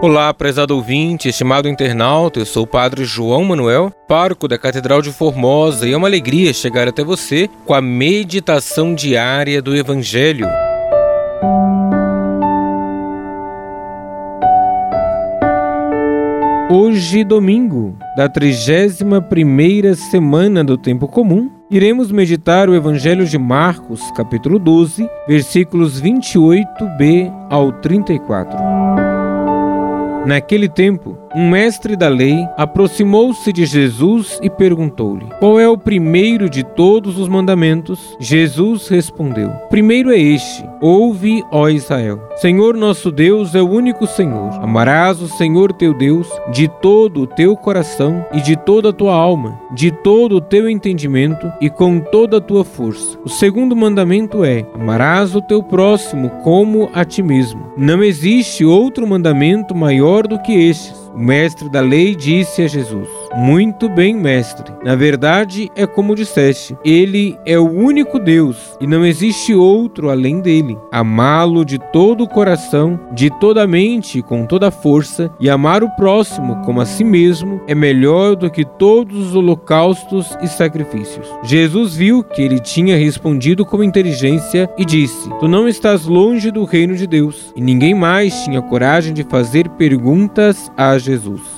Olá, prezado ouvinte, estimado internauta, eu sou o Padre João Manuel, pároco da Catedral de Formosa, e é uma alegria chegar até você com a meditação diária do Evangelho. Hoje, domingo, da 31ª semana do tempo comum, iremos meditar o Evangelho de Marcos, capítulo 12, versículos 28b ao 34. Naquele tempo, um mestre da lei aproximou-se de Jesus e perguntou-lhe: Qual é o primeiro de todos os mandamentos? Jesus respondeu: Primeiro é este: Ouve, ó Israel. Senhor nosso Deus é o único Senhor. Amarás o Senhor teu Deus de todo o teu coração e de toda a tua alma, de todo o teu entendimento e com toda a tua força. O segundo mandamento é: Amarás o teu próximo como a ti mesmo. Não existe outro mandamento maior do que estes. O mestre da lei disse a Jesus: Muito bem, mestre. Na verdade, é como disseste: Ele é o único Deus e não existe outro além dele. Amá-lo de todo o coração, de toda a mente, com toda a força, e amar o próximo como a si mesmo é melhor do que todos os holocaustos e sacrifícios. Jesus viu que ele tinha respondido com inteligência e disse: Tu não estás longe do reino de Deus. E ninguém mais tinha coragem de fazer perguntas a Jesus.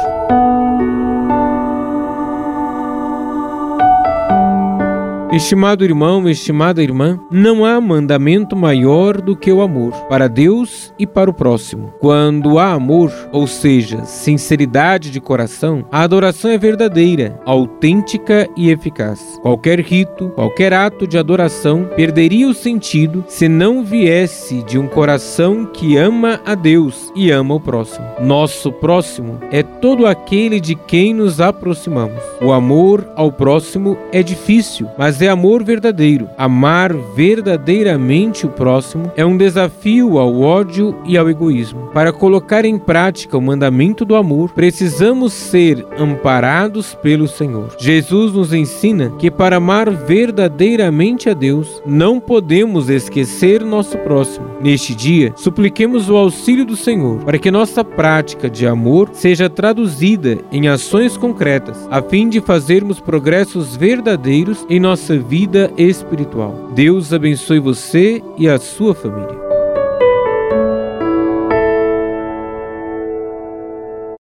Estimado irmão, estimada irmã, não há mandamento maior do que o amor para Deus e para o próximo. Quando há amor, ou seja, sinceridade de coração, a adoração é verdadeira, autêntica e eficaz. Qualquer rito, qualquer ato de adoração perderia o sentido se não viesse de um coração que ama a Deus e ama o próximo. Nosso próximo é todo aquele de quem nos aproximamos. O amor ao próximo é difícil, mas é amor verdadeiro. Amar verdadeiramente o próximo é um desafio ao ódio e ao egoísmo. Para colocar em prática o mandamento do amor, precisamos ser amparados pelo Senhor. Jesus nos ensina que para amar verdadeiramente a Deus, não podemos esquecer nosso próximo. Neste dia, supliquemos o auxílio do Senhor para que nossa prática de amor seja traduzida em ações concretas, a fim de fazermos progressos verdadeiros em nossa vida espiritual. Deus abençoe você e a sua família.